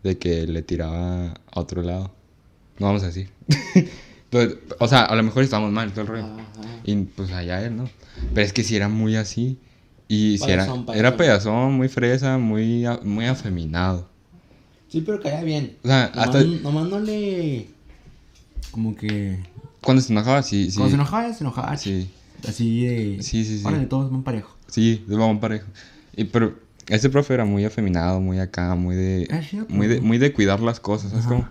de que le tiraba a otro lado. No vamos a decir. O sea, a lo mejor estábamos mal, todo el rollo. Ajá. Y pues allá él, ¿no? Pero es que si era muy así. Y si era, era payasón, muy fresa, muy, muy afeminado. Sí, pero caía bien. O sea, Nomás, hasta nomás no le. Como que. cuando se enojaba, sí, sí. Cuando se enojaba, se enojaba. Sí, Así de. Sí, sí, sí. Órale, todos van parejo. sí, de vamos parejo. Y, pero ese profe era muy afeminado, muy acá, muy de, Ah, sí, muy de, muy de cuidar las cosas, ¿sabes Ajá. cómo?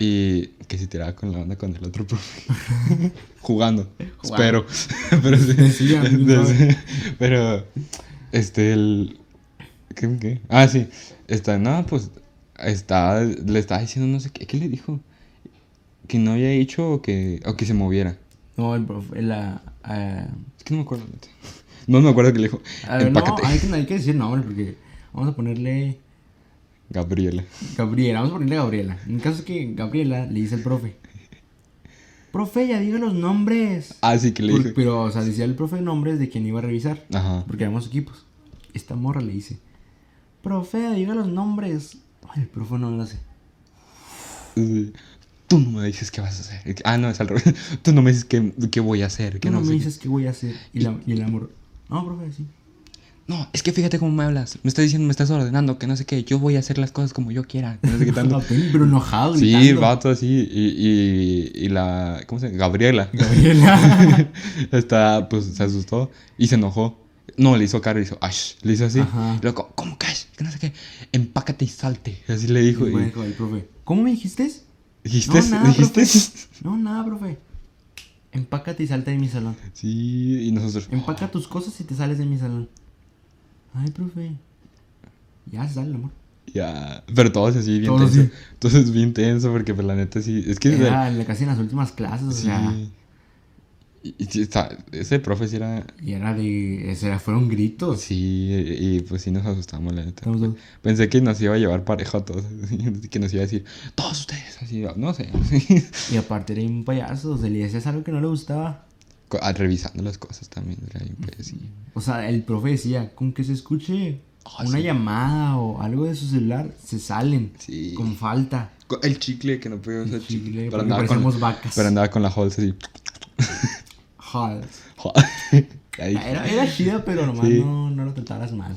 Y que se tiraba con la onda con el otro profe. Jugando. Jugando. Espero. pero sí. No. Pero, este, el... ¿Qué? qué? Ah, sí. Está, no, pues, estaba, le estaba diciendo no sé qué. ¿Qué le dijo? Que no había dicho o que, o que se moviera. No, el profe. La. ah, Es que no me acuerdo. No me acuerdo que le dijo. ver, no, hay que, hay que decir nombre porque. Vamos a ponerle. Gabriela. Gabriela, vamos a ponerle Gabriela. En caso es que Gabriela le dice al profe. Profe, ya diga los nombres. Ah, sí, que le dijo. pero, o sea, decía el profe nombres de quien iba a revisar. Ajá. Porque éramos equipos. Esta morra le dice. Profe, diga los nombres. Ay, el profe no lo hace. Sí. Tú no me dices qué vas a hacer. Ah, no, es al revés. Tú no me dices qué, qué voy a hacer. Tú Que no, no, me sé dices qué voy a hacer. Y, la, y el amor. No, profe, sí. No, es que fíjate cómo me hablas. Me estás diciendo, me estás ordenando, que no sé qué. Yo voy a hacer las cosas como yo quiera. que no sé qué tanto. Pero enojado, Sí, gritando. vato así. Y, y, y la. ¿Cómo se llama? Gabriela. Gabriela. Está, pues se asustó y se enojó. No, le hizo cara y hizo, ash. Le hizo así. Ajá. Luego, ¿cómo cash? Que no sé qué. Empácate y salte. Así le dijo. Y el profe, ¿cómo me dijiste? ¿Dijiste? No, nada, ¿Dijiste? profe. No, nada, profe. Empácate y salta de mi salón. Sí, y nosotros. Empaca tus cosas y te sales de mi salón. Ay, profe. Ya sale, amor. Ya. Pero todos así, bien Todos tenso. así. Entonces, bien tenso, porque pues la neta sí. Es que. Era la- casi en las últimas clases, o sí. sea. Y, y sí, está- ese profe sí era. Y era de. ese era- fueron gritos. Sí, y, y, pues sí nos asustamos, la neta. Pensé que nos iba a llevar pareja a todos. Que nos iba a decir, todos ustedes. Así, no sé. Y aparte era un payaso, o sea, le decías algo que no le gustaba. Ah, Revisando las cosas también. Pésimo. O sea, el profe decía, con que se escuche Ah, una sí. llamada o algo de su celular, se salen. Sí. Con falta. El chicle que no podía usar El chicle, chicle. porque andaba con, vacas. pero andaba con la Halls así. Joder. Era, era chida, pero nomás Sí. no, no lo trataras mal.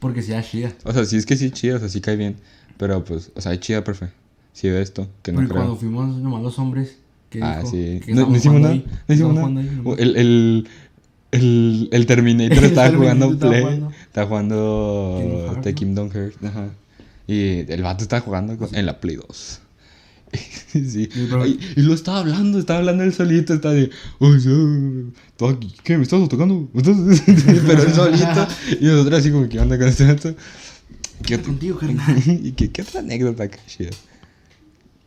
Porque sí era chida. O sea, sí es que sí chida, o sea, sí cae bien. Pero pues, o sea, es chida, profe. Si ve esto, que no Porque creo. cuando fuimos nomás los hombres, ¿qué Ah, dijo? sí. Que No, no hicimos nada. No hicimos nada. ahí nomás. El, el, el, el Terminator estaba Terminator jugando Play. jugando. Estaba jugando Kingdom The ¿no? Kingdom Hearts. Ajá. Y el vato estaba jugando con- en la Play 2. sí. Y Y, lo estaba hablando, estaba hablando él solito. Estaba de. "Oye, sí, ¿tú aquí? ¿Qué? ¿Me estás tocando? ¿Me estás-" Pero él solito. Y nosotros así como, ¿qué onda con vato? ¿Qué otro- contigo, carnal. ¿Y qué, qué otra anécdota?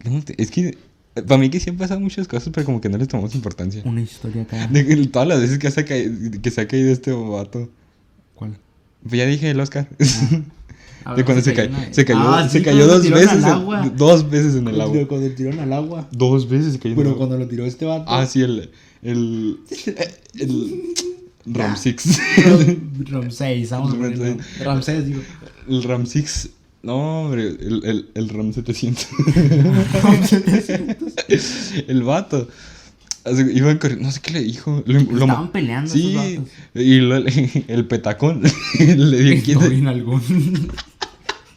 No, es que para mí que sí han pasado muchas cosas, pero como que no les tomamos importancia. Una historia acá. De todas las veces que se ha caído, que se ha caído este vato. ¿Cuál? Pues ya dije el Oscar. A de ver, cuando se, se cayó. una- Se cayó, Ah, se sí, cayó dos lo veces. en- dos veces en el agua. Cuando tiraron al agua. Dos veces se cayó en el Pero agua. cuando lo tiró este vato. Ah, sí, el. El. El. Ram 6. Ramsés, vamos a ponerlo. Ramsés, digo. El Ram 6. No, hombre, el, el, el Ram 700. el vato. Así, Iban corriendo, no sé qué le dijo. Lo- lo- Estaban peleando Sí, esos vatos. y lo- el petacón le dio en algún.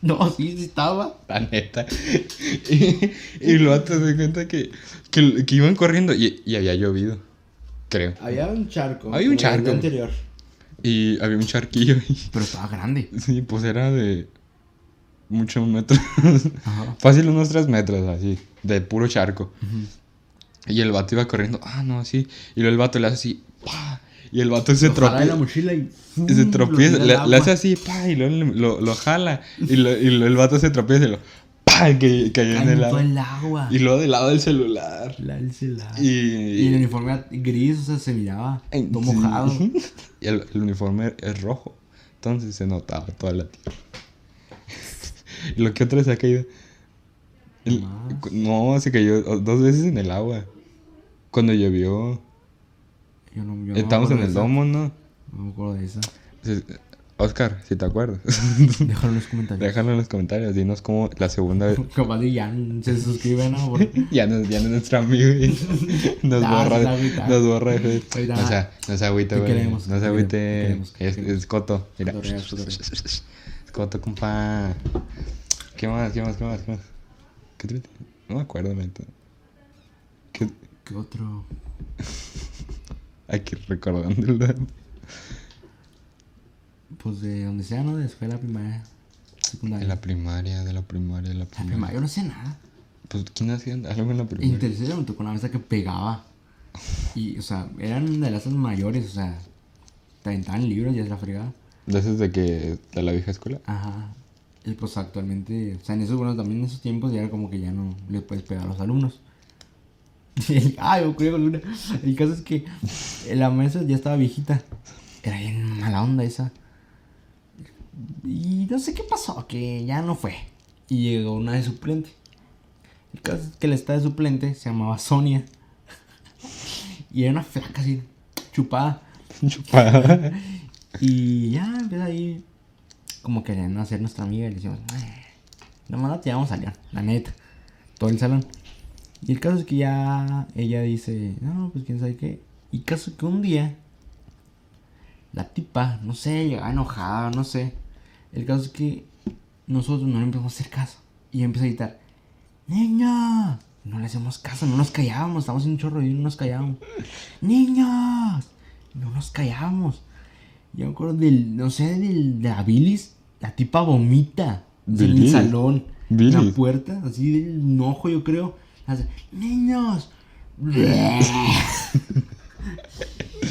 No, sí, sí estaba. La neta. Y, y el vato se cuenta que, que, que iban corriendo y, y había llovido, creo. Había un charco. Había un como el charco. anterior. Y había un charquillo y Pero estaba grande. sí, pues era de muchos metros. Ajá. Fácil unos tres metros, así, de puro charco. Y el vato iba corriendo, ah, no, así. Y luego el vato le hace así. Y el vato se Lo de la tropieza. mochila y. Se tropieza, lo le, le hace así, y luego lo, lo jala. Y, lo- y luego el vato se tropieza y lo, que cayó en el agua. el agua. Y luego del lado del celular. La del celular. Y, Y el uniforme gris, o sea, se miraba Ay, todo sí. mojado. Y el, el uniforme es rojo. Entonces se notaba toda la tierra. Y lo que otra se ha caído. El- no, se cayó dos veces en el agua. Cuando llovió. Yo no, yo no me Estamos en el domo, ¿no? No me acuerdo de esa. Se- Oscar, si te acuerdas. Déjalo en los comentarios. Déjalo en los comentarios. Dinos cómo la segunda vez. Capaz de ya se suscriben, ¿no? Por- ya no, ya no es nuestro amigo. y Nos borra, nos borra de No sea, no se agüite, Te güey. No se agüite. Es, es coto. Mira. Coto, compa. ¿Qué más? ¿Qué más? ¿Qué más? ¿Qué más? ¿Qué te- No me acuerdo, neta. ¿Qué? ¿Qué otro? Aquí recordándolo. Pues de donde sea, ¿no? De escuela primaria, secundaria. En la primaria, de la primaria, de la La primaria. primaria, yo no sé nada. Pues, ¿quién hacía algo en la En primaria? tercero me tocó una mesa que pegaba. Y, o sea, eran de las mayores, o sea, te aventaban libros y es la fregada. De esos de que... De la vieja escuela. Ajá. Y pues actualmente, o sea, en esos, bueno, también en esos tiempos ya era como que ya no le puedes pegar a los alumnos. Ay, me ocurrió con una. El caso es que la mesa ya estaba viejita. Era bien mala onda esa. Y no sé qué pasó, que ya no fue. Y llegó una de suplente. El caso es que la esta de suplente se llamaba Sonia. Y era una flaca así, chupada. Chupada. Y ya empieza ahí como queriendo hacer nuestra amiga y le decimos, "Eh, nomás la tiramos a León, la neta. Todo el salón. Y el caso es que ya ella dice, no, pues quién sabe qué. Y caso que un día la tipa, no sé, llegaba enojada, no sé. El caso es que nosotros no le empezamos a hacer caso. Y empieza a gritar, niños. No le hacemos caso, no nos callábamos, estamos en un chorro y no nos callábamos. Niños. No nos callábamos. Yo me acuerdo del, no sé, del, de la bilis. La tipa vomita. así En el ¿Bilis? salón. En la ¿Bilis? puerta, así del enojo, yo creo. Hace, niños. y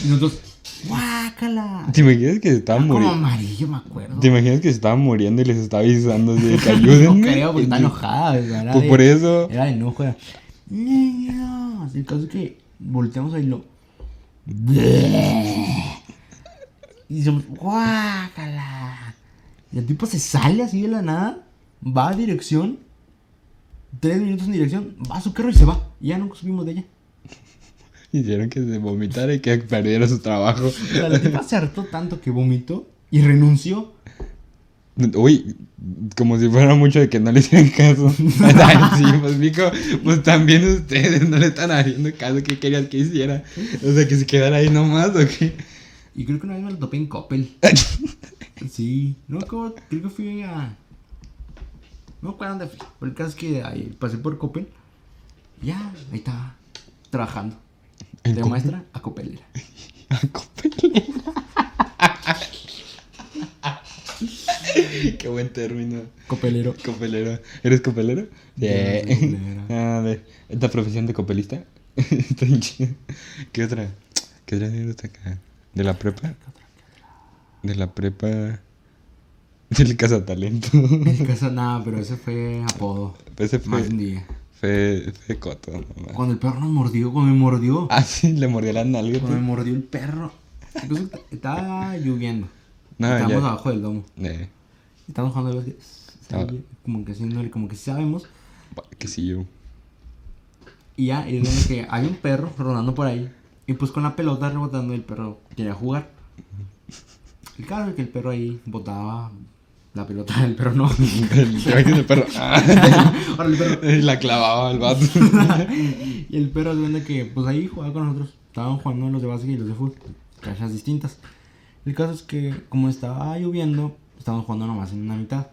nosotros, guácala. ¿Te imaginas que se estaban Como muriendo? amarillo, me acuerdo. ¿Te imaginas que se estaban muriendo y les estaba avisando de que No ayúdenme? creo, porque está enojada. Era Pues de- por eso. Era de enojo. Era, niños. El caso es que volteamos ahí y lo. Y decimos, guácala. Y el tipo se sale así de la nada, va a dirección, tres minutos en dirección, va a su carro y se va. Y ya no subimos de ella. Hicieron que se vomitara y que perdiera su trabajo. O sea, la tipa se hartó tanto que vomitó y renunció. Uy, como si fuera mucho de que no le hicieran caso. Sí, pues Mico, pues también ustedes no le están haciendo caso. ¿Qué querías que hiciera? O sea, que se quedara ahí nomás o qué. Y creo que una vez me lo topé en Coppel. Sí, no acuerdo, creo que fui a. No me acuerdo dónde fui. Pero el caso es que ahí pasé por Coppel. Ya, ahí estaba, trabajando. ¿En De Coppel? maestra a copelera. A Coppel. Qué buen término. Copelero. Copelero. ¿Eres copelero? Sí. Ya, copelero. A ver, ¿esta profesión de copelista? Está bien chido. ¿Qué otra? ¿Qué otra anécdota acá? ¿De la prepa? De la prepa. Del cazatalento. En casa nada, pero ese fue apodo. Ese Más fue. un día. Fue, fue coto, mamá. Cuando el perro nos mordió, cuando me mordió. Ah, sí, le mordió la nalga. Cuando me mordió el perro. Incluso estaba lloviendo. No, Estábamos ya. abajo del domo. Eh, Estamos jugando a Ah. como que haciéndole, como que sí sabemos. que sí, yo. Y ya, y es que hay un perro rodando por ahí. Y pues con la pelota rebotando, el perro quería jugar. El caso es que el perro ahí botaba la pelota, el perro no. ¿Te imaginas el perro? Ah, Ahora el perro. la clavaba al vato. y el perro cuenta que pues ahí jugaba con nosotros. Estaban jugando los de básquet y los de fútbol. Canchas distintas. El caso es que como estaba lloviendo, estábamos jugando nomás en una mitad.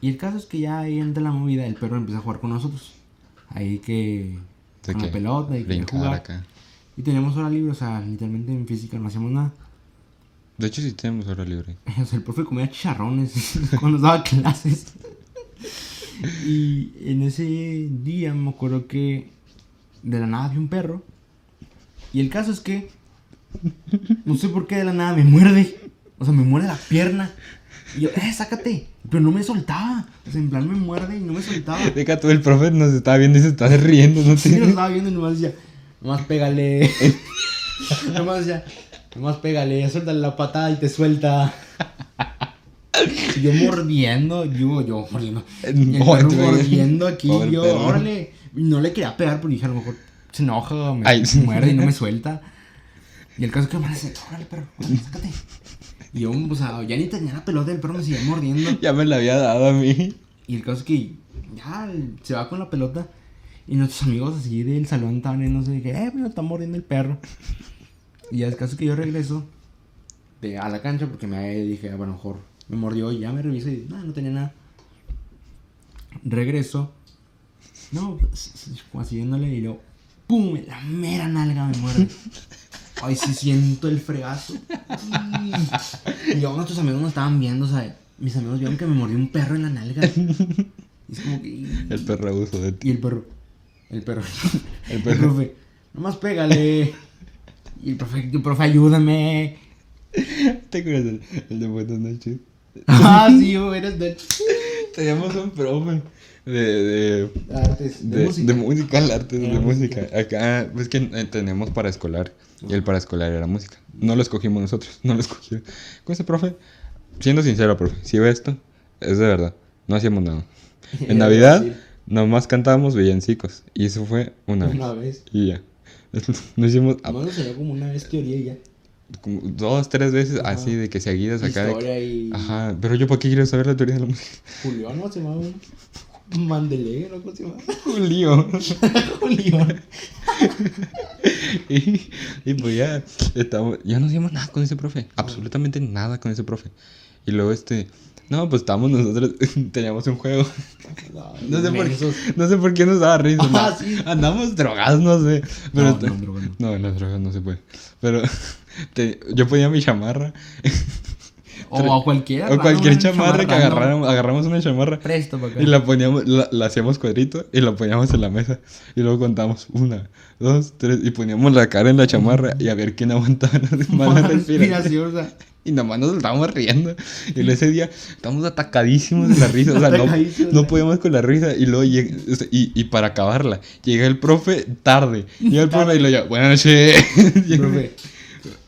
Y el caso es que ya ahí entre la movida el perro empieza a jugar con nosotros. Ahí que... ¿De con la pelota y quería jugar. acá. Y teníamos hora libre, o sea, literalmente en física no hacíamos nada. De hecho, sí tenemos hora libre. O sea, el profe comía chicharrones cuando daba clases. Y en ese día me acuerdo que de la nada vi un perro. Y el caso es que no sé por qué de la nada me muerde. O sea, me muerde la pierna. Y yo, eh, sácate. Pero no me soltaba. O sea, en plan me muerde y no me soltaba. Deja tú, el profe nos estaba viendo y se está riendo, ¿no? Sí, te... estaba viendo y nomás decía, nomás pégale. nomás decía, nomás pégale, suéltale la patada y te suelta. Y yo mordiendo, yo, yo mordiendo. El No, ves. mordiendo aquí, Pobre yo, perro. órale. No le quería pegar, pero dije, a lo mejor se enoja, me Ay. muerde y no me suelta. Y el caso es que me dice, órale, perro, órale, sácate. Y yo, o sea, ya ni tenía la pelota, el perro me seguía mordiendo. Ya me la había dado a mí. Y el caso es que ya se va con la pelota. Y nuestros amigos así del salón estaban viendo, de que, eh, me está mordiendo el perro. Y ya el caso es que yo regreso de, a la cancha porque me dije, "Ah, bueno, mejor me mordió y ya me revisé y nada, no tenía nada. Regreso. No, así viéndole y luego, ¡pum! en La mera nalga me muerde. Ay, sí siento el fregazo. Y luego nuestros amigos nos estaban viendo, o sea, mis amigos vieron que me mordió un perro en la nalga. Y es como que... El perro abusó de ti. Y el perro. El perro. El El, perro. profe. Nomás pégale. Y el profe, el profe, ayúdame. ¿Te acuerdas del el de buenas noches? Ah, sí, eres de Teníamos un profe de, de, artes, de, de, música. de música, el arte de, Era música. Acá, pues que eh, tenemos paraescolar. Y el paraescolar era música. No lo escogimos nosotros, no lo escogió. Con ese profe, siendo sincero, profe, si ve esto, es de verdad. No hacíamos nada. En Navidad, nomás cantábamos villancicos. Y eso fue una vez. Una vez. Y ya. No hicimos nos salió como una vez teoría y ya. como dos, tres veces Ajá. así de que seguidas acá. de que- Historia y. Ajá, pero yo para qué quiero saber la teoría de la música. Julián no se llama uno. Mandelé, ¿no? ¿Cómo se llama? Julio. Julio. y, y pues ya, estamos, ya no hacíamos nada con ese profe. Absolutamente nada con ese profe. Y luego este. No, pues estábamos nosotros, teníamos un juego. No sé, por, no sé por qué nos daba risa. Ah, sí. Andamos drogados, no sé. Pero No, no, drogas no. no, en las drogas no se puede. Pero te- yo ponía mi chamarra. O a cualquiera. o cualquier una chamarra que random. agarráramos, agarramos una chamarra. Presto acá. Y la poníamos, la, la hacíamos cuadrito y la poníamos en la mesa. Y luego contamos una, dos, tres. Y poníamos la cara en la chamarra y a ver quién aguantaba la respiración. Y nomás nos estábamos riendo. Y luego ese día estábamos atacadísimos de la risa. O sea, no, no podíamos con la risa. Y luego llega, y, y para acabarla, llega el profe tarde. Llega el profe y lo ya, buenas noches. Profe.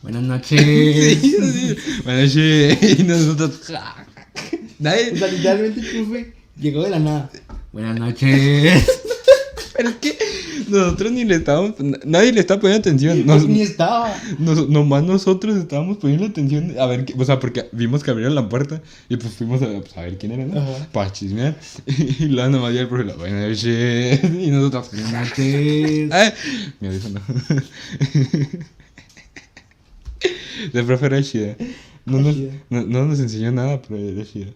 Buenas noches. Sí, sí, buenas noches. Y nosotros. Nadie, O sea, literalmente el profe llegó de la nada. Buenas noches. Pero es que nosotros ni le estábamos. Nadie le está poniendo atención. Nos, Ni estaba. nos- nomás nosotros estábamos poniendo atención. A ver, qué- o sea, porque vimos que abrieron la puerta y pues fuimos a, pues, a ver quién era, ¿no? Ajá. Para chismear. Y luego nomás ya el profe, la buena noche. Y nosotros. Buenas noches. ¡Ay! Mi audífono. El profe era chida. No nos, no, no nos enseñó nada, pero era chida.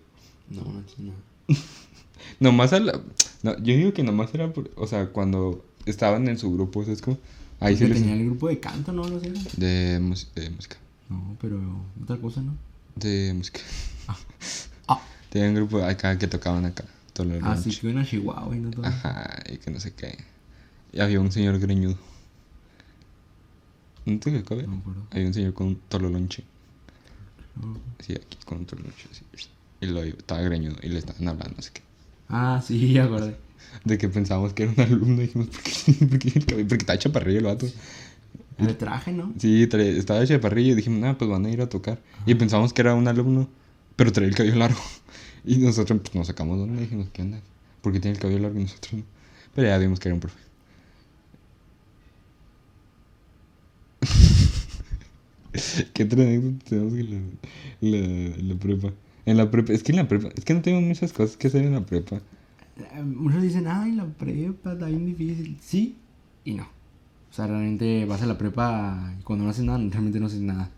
No, no, no. Nomás a la. No, yo digo que nomás era. por- o sea, cuando estaban en su grupo, ¿sabes cómo? Ahí sí Que les. tenía el grupo de canto, ¿no? No sé. De, mus- de música. No, pero otra cosa, ¿no? De música. Ah, Tenían un grupo acá que tocaban acá. Todo lo así que una Chihuahua y no todo. Ajá, y que no sé qué. Y había un señor greñudo. ¿No te acuerdas? No me acuerdo. Había un señor con un tololonche. No. Sí, aquí con un tololonche. así. Y lo estaba greñudo y le estaban hablando, no sé qué. Ah, sí, ya acordé. De que pensábamos que era un alumno. Y dijimos, ¿por qué? ¿Por qué el cabello? Porque está chaparrillo el vato. El traje, ¿no? Sí, trae- estaba chaparrillo y dijimos, nada, pues van a ir a tocar. Y pensamos que era un alumno, pero traía el cabello largo. Y nosotros pues, nos sacamos de onda y dijimos, ¿qué onda? ¿Por qué tiene el cabello largo y nosotros no? Pero ya vimos que era un profe. ¿Qué otra anécdota tenemos en la, la, la prepa? En la prepa, es que en la prepa, es que no tengo muchas cosas que hacer en la prepa. Eh, Muchos dicen, ay, la prepa está bien difícil. Sí y no. O sea, realmente vas a la prepa y cuando no haces nada, realmente no haces nada.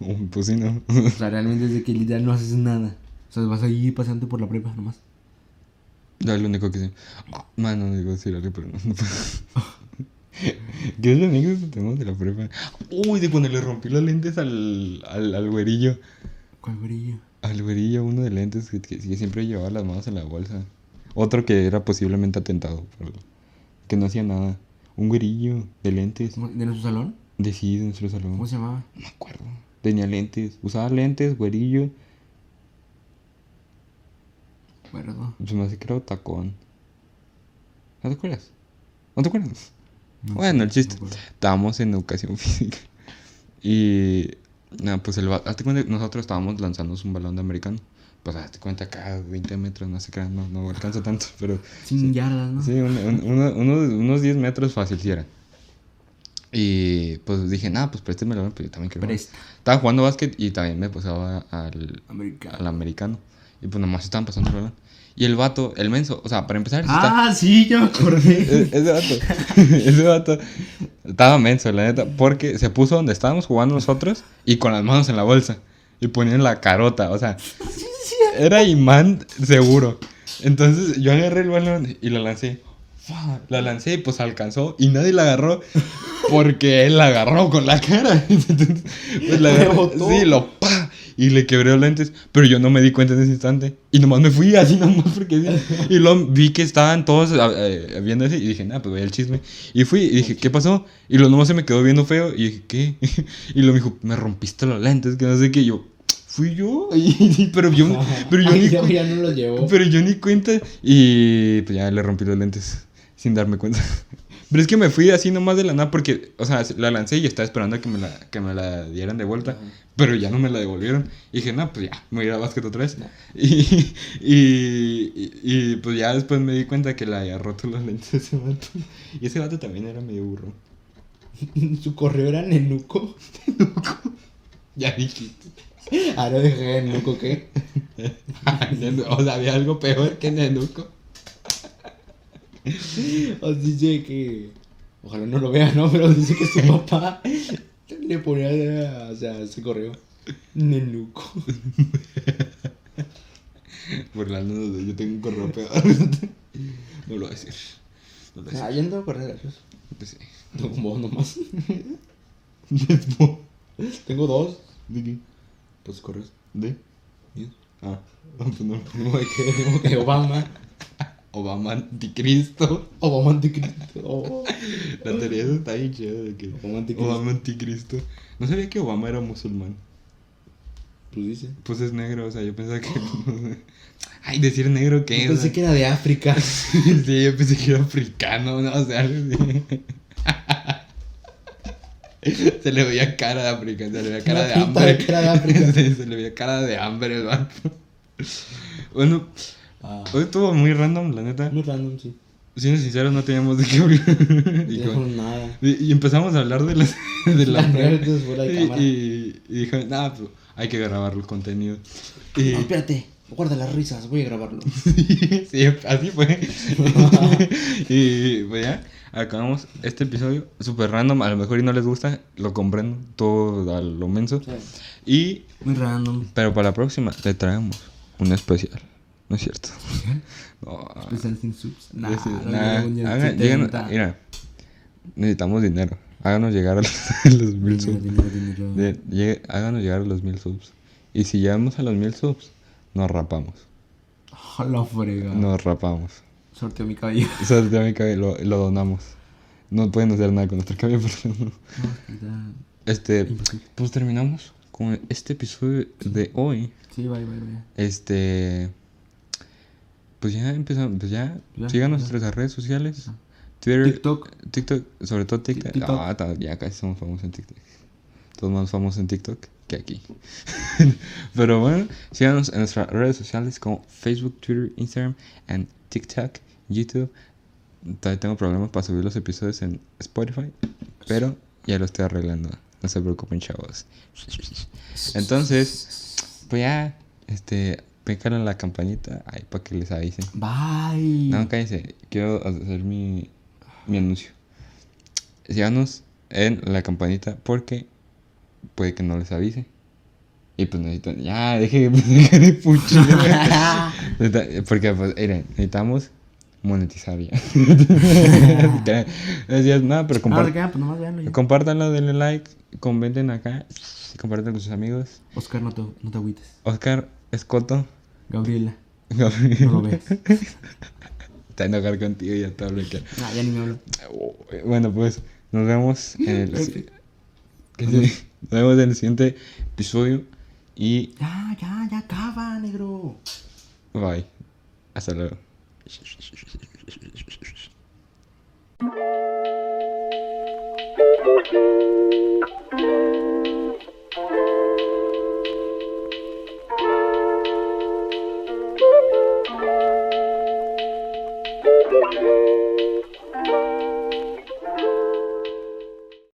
Oh, pues sí, no. O sea, realmente es de que literal no haces nada. O sea, vas ahí paseando por la prepa nomás. No, es lo único que sé. Ah, mano, digo decir algo, pero no, no puedo. ¿Qué es la anécdota que tenemos de la prepa? Uy, de cuando le rompí los lentes al, al, al güerillo. ¿Cuál brillo? Al güerillo, uno de lentes que, que- que siempre llevaba las manos en la bolsa. Otro que era posiblemente atentado, pero que no hacía nada. Un güerillo de lentes. ¿Cómo- ¿De nuestro salón? De sí, de nuestro salón. ¿Cómo se llamaba? No me acuerdo. Tenía lentes. Usaba lentes, güerillo. Acuerdo. Se me hace que era tacón. ¿No te acuerdas? ¿No te acuerdas? No, Bueno, el no chiste. acuerdo. Estábamos en educación física. Y. No, pues el hazte cuenta nosotros estábamos lanzando un balón de americano. Pues hazte cuenta acá, 20 metros, no sé qué, no, no alcanza tanto, pero. Sin yardas, ¿no? Sí, un- un- uno- uno- unos 10 metros fácil si era. Y pues dije, nada, pues présteme el balón, pues yo también quiero. jugar". Presta. Estaba jugando básquet y también me pasaba al, Americano. al americano. Y pues nomás estaban pasando el balón. Y el vato, el menso, o sea, para empezar, sí está- Ah, sí, ya me e- acordé. ese vato, ese vato estaba menso, la neta, porque se puso donde estábamos jugando nosotros y con las manos en la bolsa y ponían la carota, o sea, era imán seguro. Entonces yo agarré el balón y la lancé. La lancé y pues alcanzó y nadie la agarró porque él la agarró con la cara. Entonces, pues la agarré, Rebotó. sí, lo y le quebré los lentes, pero yo no me di cuenta en ese instante y nomás me fui así nomás porque sí. y luego vi que estaban todos eh, viendo así y dije, "Nah, pues voy al chisme." Y fui y dije, "¿Qué pasó?" Y lo nomás se me quedó viendo feo y dije, ¿qué? Y lo me dijo, "Me rompiste los lentes, que no sé qué." Y yo, "Fui yo." Y- pero yo pero yo Ay, ni ya, no lo llevó. pero yo ni cuenta. Y pues ya le rompí los lentes sin darme cuenta. Pero es que me fui así nomás de la nada porque, o sea, la lancé y estaba esperando a que me la, que me la dieran de vuelta. Ajá. Pero ya no me la devolvieron. Y dije, no, pues ya, me voy a ir a básquet otra vez. No. Y, y, y, y, pues ya después me di cuenta que le había roto los lentes a ese vato. Y ese vato también era medio burro. Su correo era Nenuco. Ya dijiste. Ahora dejé Nenuco, ¿qué? o sea, había algo peor que Nenuco. Os dice que. Ojalá no lo vea, ¿no? Pero dice que su papá le ponía, o sea, ese correo. Nenuco. Burlándonos de yo tengo un correo peor. No lo voy a decir. No lo voy a Ah, yo no tengo correo gracioso. decir. Sí. Tengo como dos nomás. ¿De Tengo dos. qué? Pues correos. ¿De? ¿Y? Ah, pues no. Como de que Obama. Obama anticristo. Obama anticristo. Oh. La teoría está bien chida de que Obama anticristo. Obama anticristo. No sabía que Obama era musulmán. Pues dice. Pues es negro, o sea, yo pensaba que. Ay, decir negro, ¿qué Yo es? pensé que era de África. sí, yo pensé que era africano, ¿no? O sea. Se le veía cara de África, se le veía cara de hambre. de cara de África. Sí, se le veía cara de hambre el vato. Bueno, Ah, hoy estuvo muy random, la neta. muy random, sí. Siendo sinceros, no teníamos de qué hablar. y, No como- nada. y- y empezamos a hablar de las. De nerds fuera de y, cámara. y, y dijo, nada, pues hay que grabar el contenido. Y, No, espérate. Guarda las risas, voy a grabarlo. sí, así fue. y pues ya, acabamos este episodio súper random. A lo mejor y no les gusta, lo comprendo, todo a lo menso. Y, Muy random. pero para la próxima le traemos un especial. ¿No es cierto? No, subs. Nah, yo sí- no, nah, no, ya hagan- 70. llegan- mira, necesitamos dinero. Háganos llegar a los, los mil subs. dinero, dinero. De- llegue- háganos llegar a los mil subs. Y si llegamos a los mil subs, nos rapamos. La frega. Nos rapamos. Sorteo mi cabello. De mi cabello, lo, lo donamos. No pueden hacer nada con nuestro cabello, pero no. No, Este, Imposible. pues terminamos con este episodio de hoy. Sí, vaya, vaya, vaya. Este, pues ya empezamos, pues ya, Ya, síganos en nuestras redes sociales. Twitter, TikTok. TikTok, sobre todo TikTok. TikTok. Ah, ya casi somos famosos en TikTok. Todos más famosos en TikTok que aquí. Pero bueno, síganos en nuestras redes sociales como Facebook, Twitter, Instagram, and TikTok, YouTube. Todavía tengo problemas para subir los episodios en Spotify, pero ya lo estoy arreglando. No se preocupen, chavos. Entonces, pues ya, este, pícale la campanita ahí para que les avisen. Bye. No, cállense. Quiero hacer mi, mi anuncio. Síganos en la campanita porque puede que no les avise. Y pues necesitan. Ya, deje, deje de puchar. Porque, pues, miren, necesitamos monetizar ya. Decías, nada, pero Ah, ¿de compar- qué? Pues compártanlo, denle like, comenten acá, compartan con sus amigos. Oscar, no te, no te agüites. Oscar Escoto. Gabriela, Gabriel. no lo ves. Te enojar contigo y ya te hablé que. Ah, ya ni me hablo. Bueno, pues nos vemos en el, nos vemos en el siguiente episodio y Ya, ya, ya acaba, negro. bye. Hasta luego.